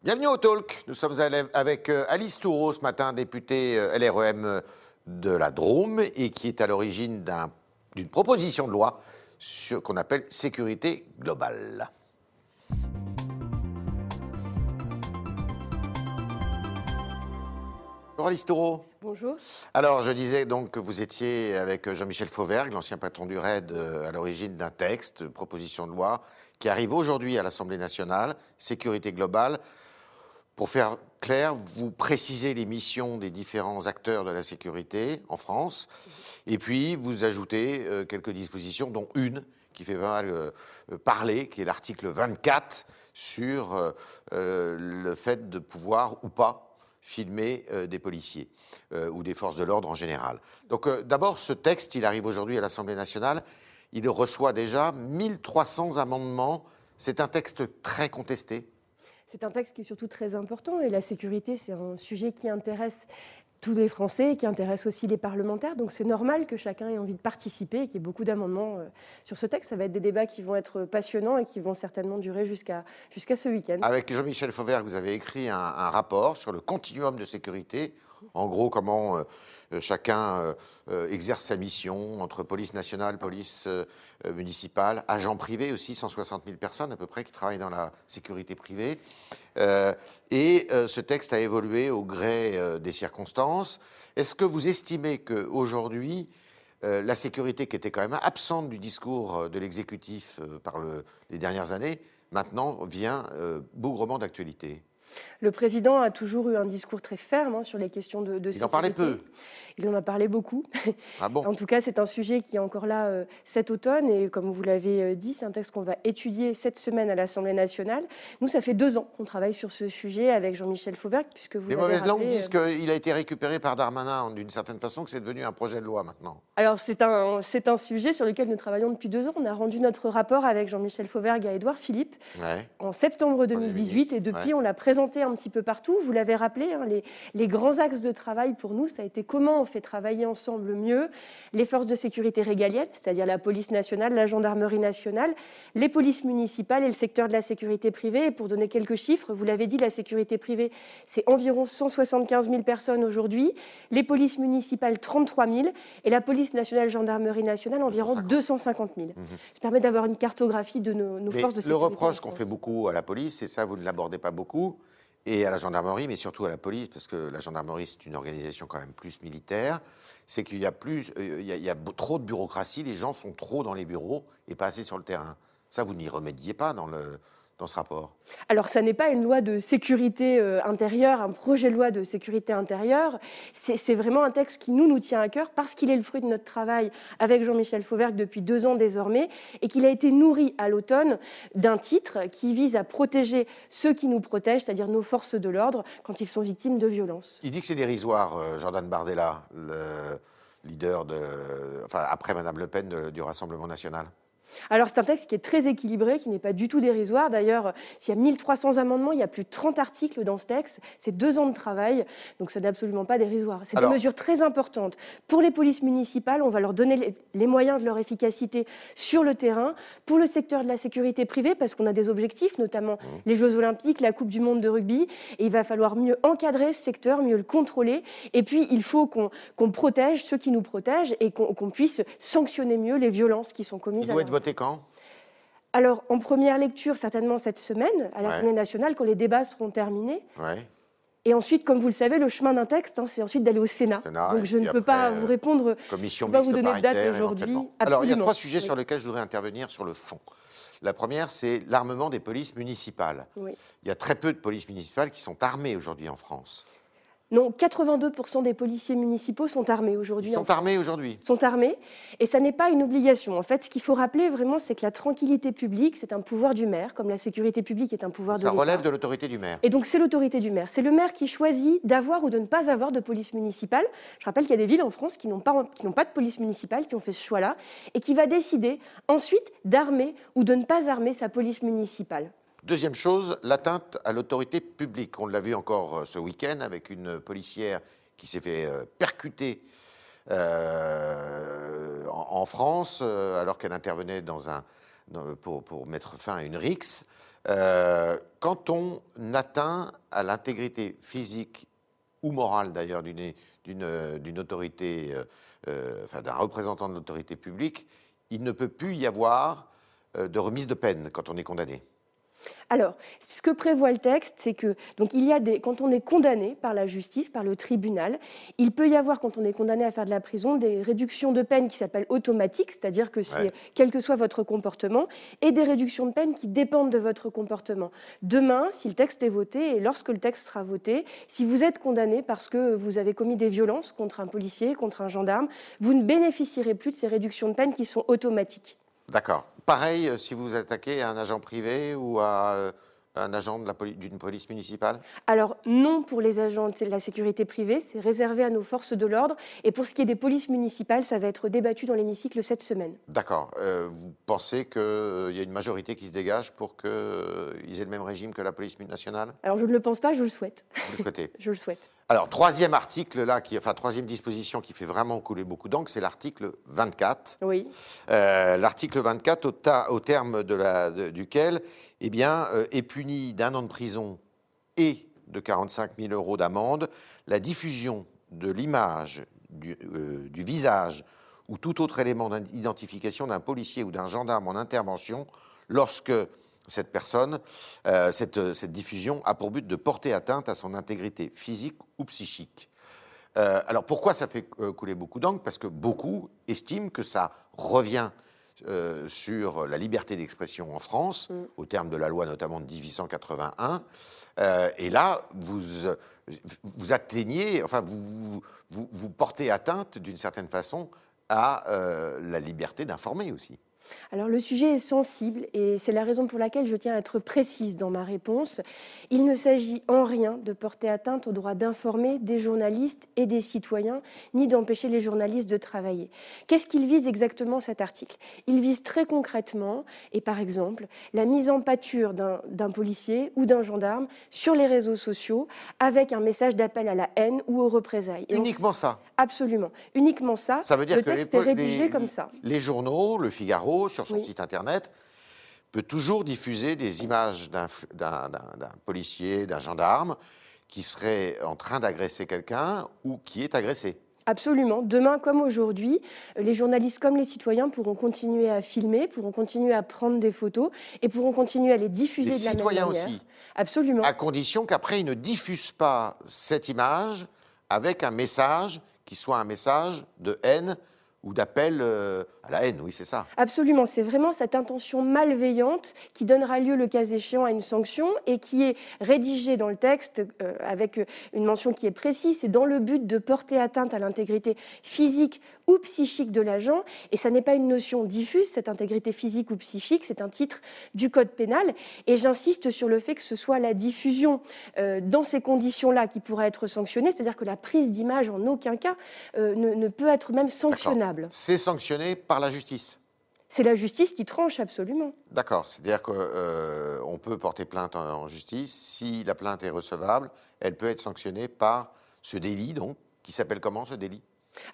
Bienvenue au Talk. Nous sommes avec euh, Alice Toureau ce matin, députée euh, LREM de la Drôme et qui est à l'origine d'une proposition de loi qu'on appelle sécurité globale. Bonjour Alice Toureau. Bonjour. Alors, je disais donc que vous étiez avec Jean-Michel Fauvergue, l'ancien patron du RAID, euh, à l'origine d'un texte, proposition de loi, qui arrive aujourd'hui à l'Assemblée nationale, sécurité globale. Pour faire clair, vous précisez les missions des différents acteurs de la sécurité en France, et puis vous ajoutez euh, quelques dispositions, dont une qui fait pas mal euh, parler, qui est l'article 24 sur le fait de pouvoir ou pas filmer euh, des policiers euh, ou des forces de l'ordre en général. Donc euh, d'abord, ce texte, il arrive aujourd'hui à l'Assemblée nationale, il reçoit déjà 1300 amendements. C'est un texte très contesté. C'est un texte qui est surtout très important et la sécurité, c'est un sujet qui intéresse tous les Français, qui intéresse aussi les parlementaires. Donc c'est normal que chacun ait envie de participer et qu'il y ait beaucoup d'amendements euh, sur ce texte. Ça va être des débats qui vont être passionnants et qui vont certainement durer jusqu'à jusqu'à ce week-end. Avec Jean-Michel Fauvert, vous avez écrit un, rapport sur le continuum de sécurité. En gros, comment euh, euh, chacun exerce sa mission entre police nationale, police municipale, agents privés aussi, 160 000 personnes à peu près qui travaillent dans la sécurité privée. Euh, et euh, ce texte a évolué au gré euh, des circonstances. Est-ce que vous estimez qu'aujourd'hui, la sécurité qui était quand même absente du discours de l'exécutif par les dernières années, maintenant vient bougrement d'actualité? Le président a toujours eu un discours très ferme hein, sur les questions de, de Il en parlait peu. Il en a parlé beaucoup. Ah bon? En tout cas, c'est un sujet qui est encore là euh, cet automne. Et comme vous l'avez euh, dit, c'est un texte qu'on va étudier cette semaine à l'Assemblée nationale. Nous, ça fait deux ans qu'on travaille sur ce sujet avec Jean-Michel Fauvergue, puisque vous Les mauvaises langues disent euh, qu'il a été récupéré par Darmanin d'une certaine façon, que c'est devenu un projet de loi maintenant. Alors, c'est un, c'est un sujet sur lequel nous travaillons depuis deux ans. On a rendu notre rapport avec Jean-Michel Fauvergue à Édouard Philippe en septembre 2018. Et depuis, on l'a présenté un petit peu partout. Vous l'avez rappelé, hein, les, grands axes de travail pour nous, ça a été comment on fait travailler ensemble mieux les forces de sécurité régaliennes, c'est-à-dire la police nationale, la gendarmerie nationale, les polices municipales et le secteur de la sécurité privée. Et pour donner quelques chiffres, vous l'avez dit, la sécurité privée, c'est environ 175 000 personnes aujourd'hui, les polices municipales 33 000 et la police nationale, gendarmerie nationale environ 250 000. Mhm. Ça permet d'avoir une cartographie de nos, forces de sécurité. Le reproche qu'on fait beaucoup à la police, et ça vous ne l'abordez pas beaucoup, et à la gendarmerie, mais surtout à la police, parce que la gendarmerie, c'est une organisation quand même plus militaire, c'est qu'il y a, euh, il y a, trop de bureaucratie, les gens sont trop dans les bureaux et pas assez sur le terrain. Ça, vous n'y remédiez pas dans le, dans ce rapport Alors, ça n'est pas une loi de sécurité euh, intérieure, un projet de loi de sécurité intérieure. C'est vraiment un texte qui nous, nous tient à cœur parce qu'il est le fruit de notre travail avec Jean-Michel Fauvergue depuis deux ans désormais et qu'il a été nourri à l'automne d'un titre qui vise à protéger ceux qui nous protègent, c'est-à-dire nos forces de l'ordre, quand ils sont victimes de violences. Il dit que c'est dérisoire, euh, Jordan Bardella, le leader de, enfin, après Madame Le Pen du Rassemblement national alors c'est un texte qui est très équilibré, qui n'est pas du tout dérisoire. D'ailleurs, s'il y a 1300 amendements, il y a plus de 30 articles dans ce texte. C'est deux ans de travail, donc ça n'est absolument pas dérisoire. C'est des mesures très importantes. Pour les polices municipales, on va leur donner les moyens de leur efficacité sur le terrain. Pour le secteur de la sécurité privée, parce qu'on a des objectifs, notamment mmh. les Jeux olympiques, la Coupe du monde de rugby, et il va falloir mieux encadrer ce secteur, mieux le contrôler. Et puis, il faut qu'on protège ceux qui nous protègent et qu'on puisse sanctionner mieux les violences qui sont commises. à quand? Alors, en première lecture, certainement cette semaine, à l'Assemblée nationale, quand les débats seront terminés. Et ensuite, comme vous le savez, le chemin d'un texte, hein, c'est ensuite d'aller au Sénat. Donc je ne peux pas vous répondre, commission je ne peux pas vous donner de date aujourd'hui. Alors il y a trois sujets sur lesquels je voudrais intervenir sur le fond. La première, c'est l'armement des polices municipales. Il y a très peu de polices municipales qui sont armées aujourd'hui en France. Non, 82% des policiers municipaux sont armés aujourd'hui. Ils sont armés aujourd'hui Sont armés, et ça n'est pas une obligation. En fait, ce qu'il faut rappeler vraiment, c'est que la tranquillité publique, c'est un pouvoir du maire, comme la sécurité publique est un pouvoir de l'État. Ça relève de l'autorité du maire. Et donc c'est l'autorité du maire. C'est le maire qui choisit d'avoir ou de ne pas avoir de police municipale. Je rappelle qu'il y a des villes en France qui n'ont pas, pas de police municipale, qui ont fait ce choix-là, et qui va décider ensuite d'armer ou de ne pas armer sa police municipale. Deuxième chose, l'atteinte à l'autorité publique. On l'a vu encore euh, ce week-end avec une policière qui s'est fait euh, percuter euh, en, France alors qu'elle intervenait pour, mettre fin à une rixe. quand on atteint à l'intégrité physique ou morale d'ailleurs d'une autorité, d'un représentant de l'autorité publique, il ne peut plus y avoir de remise de peine quand on est condamné. Alors, ce que prévoit le texte, c'est que donc il y a des, quand on est condamné par la justice, par le tribunal, il peut y avoir, quand on est condamné à faire de la prison, des réductions de peine qui s'appellent automatiques, c'est-à-dire que c'est quel que soit votre comportement, et des réductions de peine qui dépendent de votre comportement. Demain, si le texte est voté, et lorsque le texte sera voté, si vous êtes condamné parce que vous avez commis des violences contre un policier, contre un gendarme, vous ne bénéficierez plus de ces réductions de peine qui sont automatiques. D'accord. Pareil, euh, si vous attaquez à un agent privé ou à euh, un agent d'une police municipale? Alors non pour les agents de la sécurité privée, c'est réservé à nos forces de l'ordre. Et pour ce qui est des polices municipales, ça va être débattu dans l'hémicycle cette semaine. D'accord. Euh, vous pensez qu'il y a une majorité qui se dégage pour qu'ils aient le même régime que la police nationale? Alors je ne le pense pas, je le souhaite. Vous le souhaitez? Je le souhaite. Alors, troisième article, là, qui, enfin, troisième disposition qui fait vraiment couler beaucoup d'encre, c'est l'article 24. Oui. Euh, l'article 24, au, au terme de la, duquel eh bien, euh, est puni d'un an de prison et de 45 000 euros d'amende la diffusion de l'image, du, euh, du visage ou tout autre élément d'identification d'un policier ou d'un gendarme en intervention lorsque cette personne, euh, cette, diffusion a pour but de porter atteinte à son intégrité physique ou psychique. Euh, alors pourquoi ça fait euh, couler beaucoup d'encre? Parce que beaucoup estiment que ça revient sur la liberté d'expression en France, mm. au terme de la loi notamment de 1881. et là, vous, vous atteignez, enfin, vous, vous, vous portez atteinte d'une certaine façon à la liberté d'informer aussi. Alors le sujet est sensible et c'est la raison pour laquelle je tiens à être précise dans ma réponse. Il ne s'agit en rien de porter atteinte au droit d'informer des journalistes et des citoyens, ni d'empêcher les journalistes de travailler. Qu'est-ce qu'il vise exactement cet article? Il vise très concrètement, et par exemple, la mise en pâture d'un policier ou d'un gendarme sur les réseaux sociaux avec un message d'appel à la haine ou aux représailles. Uniquement ça? Absolument. Uniquement ça. Ça veut dire le que texte est rédigé comme ça. Les journaux, le Figaro, sur son site internet, peut toujours diffuser des images d'un policier, d'un gendarme qui serait en train d'agresser quelqu'un ou qui est agressé. Absolument. Demain comme aujourd'hui, les journalistes comme les citoyens pourront continuer à filmer, pourront continuer à prendre des photos et pourront continuer à les diffuser de la même manière. Les citoyens aussi. Absolument. À condition qu'après ils ne diffusent pas cette image avec un message qui soit un message de haine ou d'appel euh, à la haine, oui, c'est ça. Absolument, c'est vraiment cette intention malveillante qui donnera lieu, le cas échéant, à une sanction et qui est rédigée dans le texte euh, avec une mention qui est précise. C'est dans le but de porter atteinte à l'intégrité physique ou psychique de l'agent. Et ça n'est pas une notion diffuse, cette intégrité physique ou psychique, c'est un titre du Code pénal. Et j'insiste sur le fait que ce soit la diffusion euh, dans ces conditions-là qui pourra être sanctionnée, c'est-à-dire que la prise d'image en aucun cas ne, ne peut être même sanctionnable. C'est sanctionné par la justice c'est la justice qui tranche absolument. D'accord, c'est-à-dire qu'on euh, peut porter plainte en, justice. Si la plainte est recevable, elle peut être sanctionnée par ce délit, donc, qui s'appelle comment ce délit?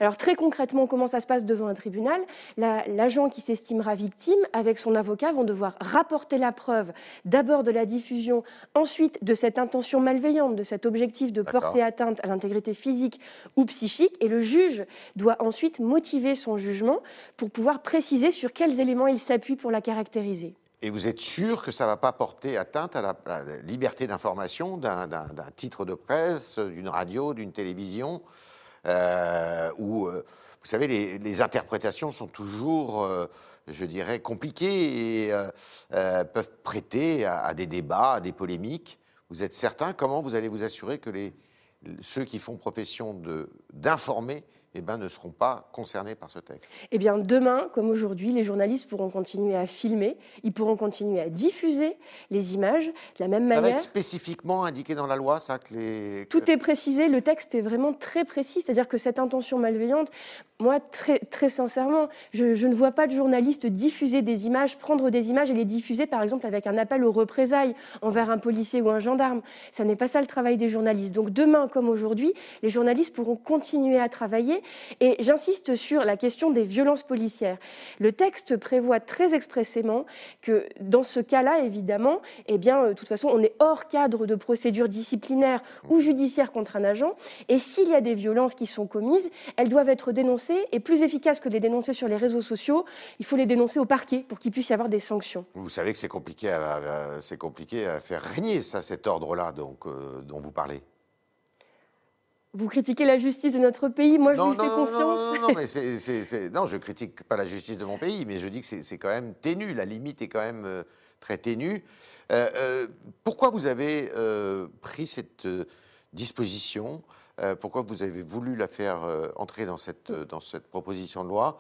Alors très concrètement, comment ça se passe devant un tribunal? L'agent qui s'estimera victime, avec son avocat, vont devoir rapporter la preuve d'abord de la diffusion, ensuite de cette intention malveillante, de cet objectif de porter atteinte à l'intégrité physique ou psychique, et le juge doit ensuite motiver son jugement pour pouvoir préciser sur quels éléments il s'appuie pour la caractériser. Et vous êtes sûr que ça ne va pas porter atteinte à la, liberté d'information d'un titre de presse, d'une radio, d'une télévision? Où, euh, vous savez, les, interprétations sont toujours, euh, je dirais, compliquées et peuvent prêter à, des débats, à des polémiques. Vous êtes certain? Comment vous allez vous assurer que les, ceux qui font profession d'informer eh ben, ne seront pas concernés par ce texte Eh bien, demain, comme aujourd'hui, les journalistes pourront continuer à filmer, ils pourront continuer à diffuser les images de la même manière. Ça va être spécifiquement indiqué dans la loi, ça que les... Tout est précisé, le texte est vraiment très précis, c'est-à-dire que cette intention malveillante, moi, très, très sincèrement, je, je, ne vois pas de journaliste diffuser des images, prendre des images et les diffuser, par exemple, avec un appel aux représailles envers un policier ou un gendarme. Ça n'est pas ça le travail des journalistes. Donc demain, comme aujourd'hui, les journalistes pourront continuer à travailler Et j'insiste sur la question des violences policières. Le texte prévoit très expressément que dans ce cas-là, évidemment, eh bien, euh, de toute façon, on est hors cadre de procédure disciplinaire ou judiciaire contre un agent. Et s'il y a des violences qui sont commises, elles doivent être dénoncées. Et plus efficace que les dénoncer sur les réseaux sociaux, il faut les dénoncer au parquet pour qu'il puisse y avoir des sanctions. Vous savez que c'est compliqué, à, faire régner ça, cet ordre-là euh, dont vous parlez. Vous critiquez la justice de notre pays, moi je vous fais confiance. Non, non, mais c'est, non, je critique pas la justice de mon pays, mais je dis que c'est, quand même ténu, la limite est quand même euh, très ténue. Euh, pourquoi vous avez pris cette disposition? Pourquoi vous avez voulu la faire entrer dans cette, dans cette proposition de loi?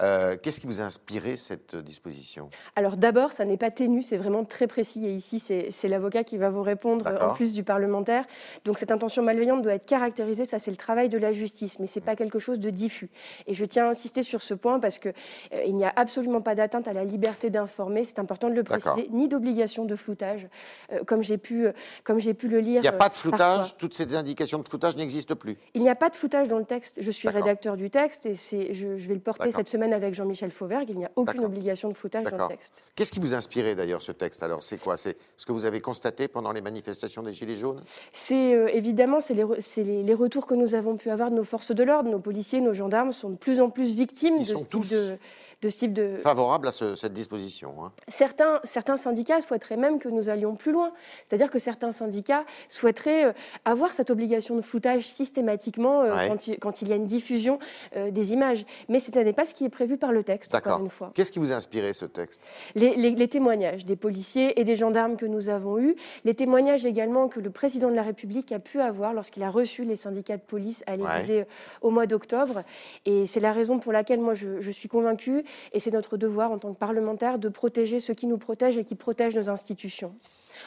Euh, qu'est-ce qui vous a inspiré cette disposition? Alors d'abord, ça n'est pas ténu, c'est vraiment très précis. Et ici, c'est l'avocat qui va vous répondre en plus du parlementaire. Donc cette intention malveillante doit être caractérisée, ça c'est le travail de la justice, mais ce n'est pas quelque chose de diffus. Et je tiens à insister sur ce point parce qu'il euh, n'y a absolument pas d'atteinte à la liberté d'informer, c'est important de le préciser, ni d'obligation de floutage, euh, comme j'ai pu, pu le lire. Il n'y a pas de floutage, toutes ces indications de floutage n'existent plus Il n'y a pas de floutage dans le texte. Je suis rédacteur du texte et je, je vais le porter cette semaine avec Jean-Michel Fauvergue, il n'y a aucune obligation de floutage dans le texte. Qu'est-ce qui vous a inspiré d'ailleurs ce texte? Alors c'est quoi? C'est ce que vous avez constaté pendant les manifestations des Gilets jaunes? C'est euh, évidemment c'est les, les, retours que nous avons pu avoir de nos forces de l'ordre, nos policiers, nos gendarmes sont de plus en plus victimes de ce type de de ce type de... Favorable à cette disposition. Hein. Certains, certains syndicats souhaiteraient même que nous allions plus loin. C'est-à-dire que certains syndicats souhaiteraient euh, avoir cette obligation de floutage systématiquement euh, quand, il, y a une diffusion euh, des images. Mais ce n'est pas ce qui est prévu par le texte, encore une fois. Qu'est-ce qui vous a inspiré ce texte? Les, témoignages des policiers et des gendarmes que nous avons eus, les témoignages également que le président de la République a pu avoir lorsqu'il a reçu les syndicats de police à l'Élysée au mois d'octobre. Et c'est la raison pour laquelle moi je, je suis convaincue et c'est notre devoir en tant que parlementaire de protéger ceux qui nous protègent et qui protègent nos institutions.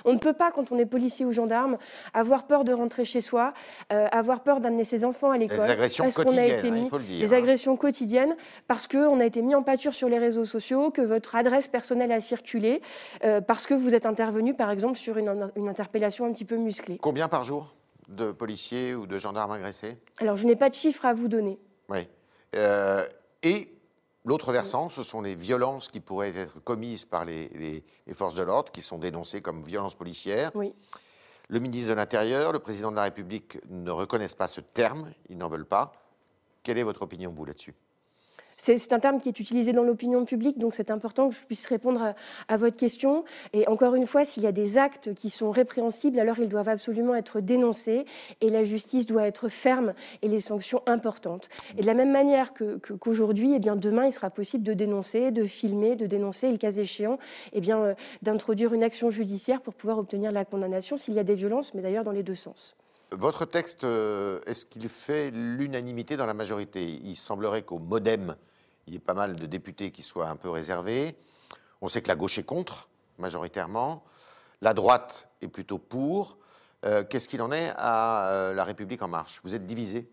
On ne peut pas, quand on est policier ou gendarme, avoir peur de rentrer chez soi, euh, avoir peur d'amener ses enfants à l'école. Des agressions quotidiennes, hein, il faut le dire. Des agressions quotidiennes, parce qu'on a été mis en pâture sur les réseaux sociaux, que votre adresse personnelle a circulé, euh, parce que vous êtes intervenu, par exemple, sur une, interpellation un petit peu musclée. Combien par jour de policiers ou de gendarmes agressés? Alors, je n'ai pas de chiffres à vous donner. Oui. Euh, et L'autre versant, ce sont les violences qui pourraient être commises par les, forces de l'ordre, qui sont dénoncées comme violences policières. Oui. Le ministre de l'Intérieur, le président de la République ne reconnaissent pas ce terme, ils n'en veulent pas. Quelle est votre opinion, vous, là-dessus? C'est un terme qui est utilisé dans l'opinion publique, donc c'est important que je puisse répondre à, votre question. Et encore une fois, s'il y a des actes qui sont répréhensibles, alors ils doivent absolument être dénoncés et la justice doit être ferme et les sanctions importantes. Et de la même manière qu'aujourd'hui, que, eh bien demain, il sera possible de dénoncer, de filmer, de dénoncer, et le cas échéant, eh bien euh, d'introduire une action judiciaire pour pouvoir obtenir la condamnation s'il y a des violences, mais d'ailleurs dans les deux sens. Votre texte, euh, est-ce qu'il fait l'unanimité dans la majorité? Il semblerait qu'au modem, il y ait pas mal de députés qui soient un peu réservés. On sait que la gauche est contre, majoritairement. La droite est plutôt pour. Euh, qu'est-ce qu'il en est à euh, La République en marche? Vous êtes divisé?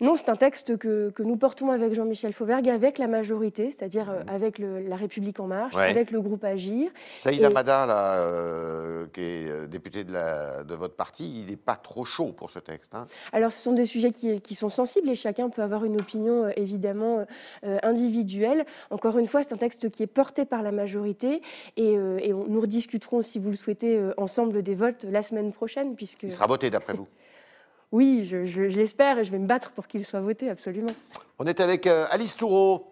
Non, c'est un texte que, nous portons avec Jean-Michel Fauvergue, avec la majorité, c'est-à-dire euh, mmh. avec La République en marche, avec le groupe Agir. Saïd Amada, là, qui est député de, la, de, votre parti, il n'est pas trop chaud pour ce texte. Hein? Alors, ce sont des sujets qui, qui, sont sensibles et chacun peut avoir une opinion évidemment individuelle. Encore une fois, c'est un texte qui est porté par la majorité et, et on, nous rediscuterons, si vous le souhaitez, ensemble des votes la semaine prochaine, puisque il sera voté d'après vous Oui, je, l'espère et je vais me battre pour qu'il soit voté, absolument. On est avec euh, Alice Toureau,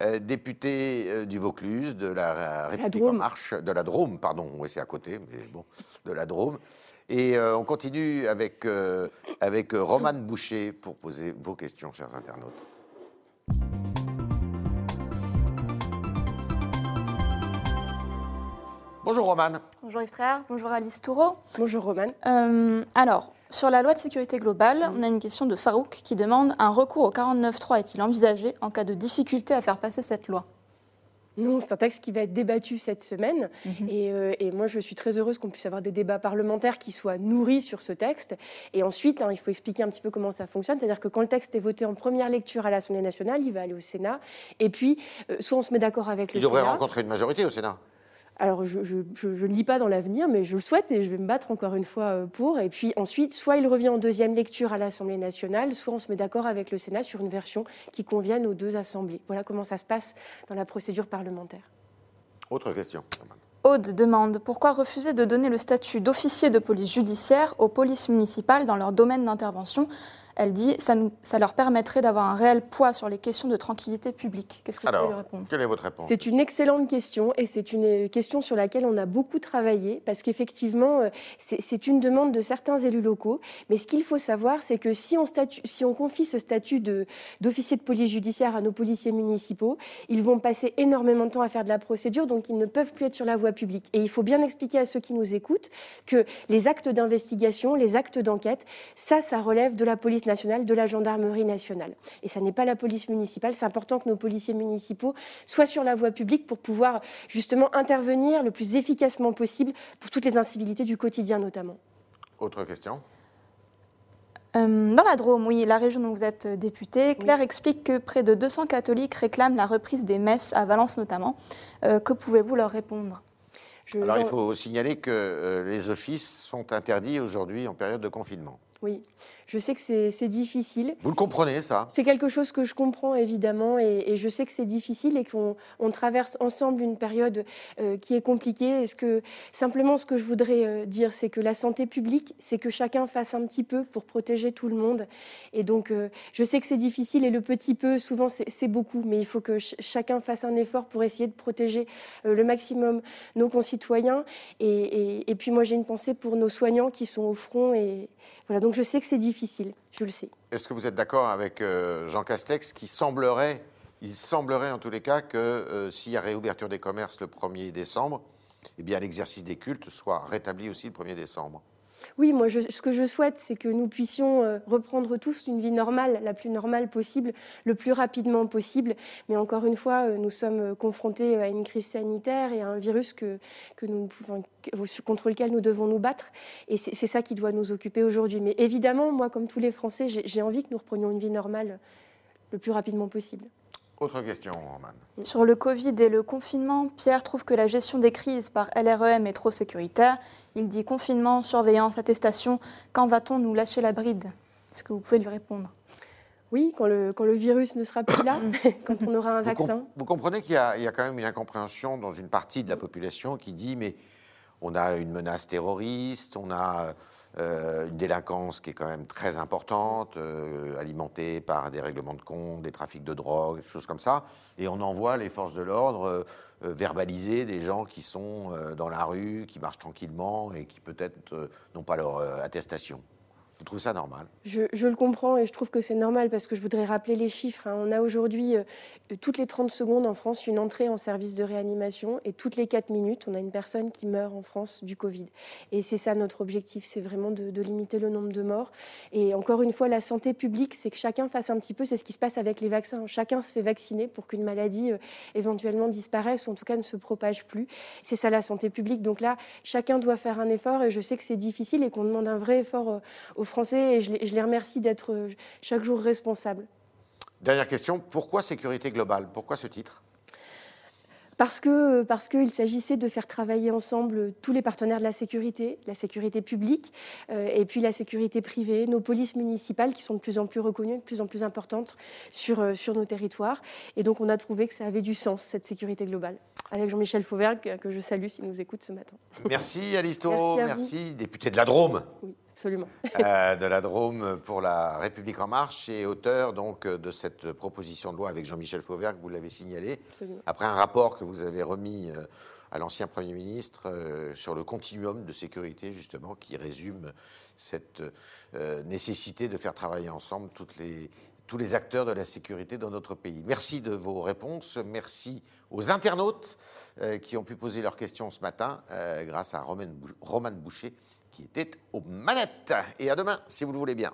euh, députée euh, du Vaucluse, de la République en marche, de la Drôme, pardon, oui c'est à côté, mais bon, de la Drôme. Et on continue avec, avec Romane Boucher pour poser vos questions, chers internautes. Bonjour Romane. Bonjour Yves Tréhard. Bonjour Alice Toureau. Bonjour Romane. Euh, alors, sur la loi de sécurité globale, on a une question de Farouk qui demande un recours au 49.3 est-il envisagé en cas de difficulté à faire passer cette loi? Non, c'est un texte qui va être débattu cette semaine. Mhm. Euh, et, moi, je suis très heureuse qu'on puisse avoir des débats parlementaires qui soient nourris sur ce texte. Et ensuite, hein, il faut expliquer un petit peu comment ça fonctionne. C'est-à-dire que quand le texte est voté en première lecture à l'Assemblée nationale, il va aller au Sénat. Et puis, euh, soit on se met d'accord avec le Sénat. Il devrait rencontrer une majorité au Sénat. Alors, je ne lis pas dans l'avenir, mais je le souhaite et je vais me battre encore une fois euh, pour. Et puis ensuite, soit il revient en deuxième lecture à l'Assemblée nationale, soit on se met d'accord avec le Sénat sur une version qui convienne aux deux assemblées. Voilà comment ça se passe dans la procédure parlementaire. Autre question. Aude demande pourquoi refuser de donner le statut d'officier de police judiciaire aux polices municipales dans leur domaine d'intervention? Elle dit ça, ça leur permettrait d'avoir un réel poids sur les questions de tranquillité publique. Qu'est-ce que vous pouvez lui répondre? Quelle est votre réponse? C'est une excellente question et c'est une question sur laquelle on a beaucoup travaillé parce qu'effectivement, euh, c'est une demande de certains élus locaux. Mais ce qu'il faut savoir, c'est que si on, si on confie ce statut d'officier de, de police judiciaire à nos policiers municipaux, ils vont passer énormément de temps à faire de la procédure, donc ils ne peuvent plus être sur la voie publique. Et il faut bien expliquer à ceux qui nous écoutent que les actes d'investigation, les actes d'enquête, ça, ça relève de la police nationale, de la gendarmerie nationale. Et ça n'est pas la police municipale. C'est important que nos policiers municipaux soient sur la voie publique pour pouvoir justement intervenir le plus efficacement possible pour toutes les incivilités du quotidien notamment. Autre question? Euh, dans la Drôme, oui, la région dont vous êtes député, Claire explique que près de 200 catholiques réclament la reprise des messes, à Valence notamment. Euh, que pouvez-vous leur répondre? Alors, il faut signaler que euh, les offices sont interdits aujourd'hui en période de confinement. Oui, je sais que c'est difficile. Vous le comprenez, ça? C'est quelque chose que je comprends, évidemment, et, je sais que c'est difficile et qu'on traverse ensemble une période euh, qui est compliquée. Est-ce que, simplement, ce que je voudrais euh, dire, c'est que la santé publique, c'est que chacun fasse un petit peu pour protéger tout le monde. Et donc, euh, je sais que c'est difficile, et le petit peu, souvent, c'est beaucoup, mais il faut que chacun fasse un effort pour essayer de protéger le maximum nos concitoyens. Et, et puis, moi, j'ai une pensée pour nos soignants qui sont au front et voilà, donc je sais que c'est difficile, je le sais. Est-ce que vous êtes d'accord avec euh, Jean Castex qui semblerait, il semblerait en tous les cas que euh, s'il y a réouverture des commerces le 1er décembre, eh bien l'exercice des cultes soit rétabli aussi le 1er décembre? Oui, moi, ce que je souhaite, c'est que nous puissions euh, reprendre tous une vie normale, la plus normale possible, le plus rapidement possible. Mais encore une fois, euh, nous sommes confrontés à une crise sanitaire et à un virus que, contre lequel nous devons nous battre. Et c'est ça qui doit nous occuper aujourd'hui. Mais évidemment, moi, comme tous les Français, j'ai envie que nous reprenions une vie normale le plus rapidement possible. Autre question, Roman. Sur le Covid et le confinement, Pierre trouve que la gestion des crises par LREM est trop sécuritaire. Il dit confinement, surveillance, attestation. Quand va-t-on nous lâcher la bride? Est-ce que vous pouvez lui répondre? Oui, quand le, quand le, virus ne sera plus là, quand on aura un vaccin. vous comprenez qu'il y, y, a quand même une incompréhension dans une partie de la population qui dit mais on a une menace terroriste, on a euh, une délinquance qui est quand même très importante, euh, alimentée par des règlements de compte, des trafics de drogue, des choses comme ça. Et on envoie les forces de l'ordre euh, verbaliser des gens qui sont dans la rue, qui marchent tranquillement et qui peut-être n'ont pas leur attestation. Vous ça normal je, le comprends et je trouve que c'est normal parce que je voudrais rappeler les chiffres. Hein. On a aujourd'hui, euh, toutes les 30 secondes en France, une entrée en service de réanimation et toutes les 4 minutes, on a une personne qui meurt en France du Covid. Et c'est ça notre objectif, c'est vraiment de, limiter le nombre de morts. Et encore une fois, la santé publique, c'est que chacun fasse un petit peu, c'est ce qui se passe avec les vaccins. Chacun se fait vacciner pour qu'une maladie euh, éventuellement disparaisse ou en tout cas ne se propage plus. C'est ça la santé publique. Donc là, chacun doit faire un effort et je sais que c'est difficile et qu'on demande un vrai effort euh, aux Français et je les, remercie d'être euh, chaque jour responsables. Dernière question, pourquoi sécurité globale? Pourquoi ce titre? Parce que parce qu'il s'agissait de faire travailler ensemble tous les partenaires de la sécurité, la sécurité publique euh, et puis la sécurité privée, nos polices municipales qui sont de plus en plus reconnues, de plus en plus importantes sur, euh, sur nos territoires. Et donc on a trouvé que ça avait du sens, cette sécurité globale. Avec Jean-Michel Fauvergue, que je salue s'il nous écoute ce matin. Merci Alisto, merci, merci député de la Drôme. Oui absolument. Euh, de la Drôme pour la République en marche et auteur donc de cette proposition de loi avec Jean-Michel Fauvert que vous l'avez signalé après un rapport que vous avez remis euh, à l'ancien Premier ministre euh, sur le continuum de sécurité justement qui résume cette nécessité de faire travailler ensemble toutes les, tous les acteurs de la sécurité dans notre pays. Merci de vos réponses, merci aux internautes qui ont pu poser leurs questions ce matin grâce à Roman Boucher qui était aux manettes. Et à demain, si vous le voulez bien.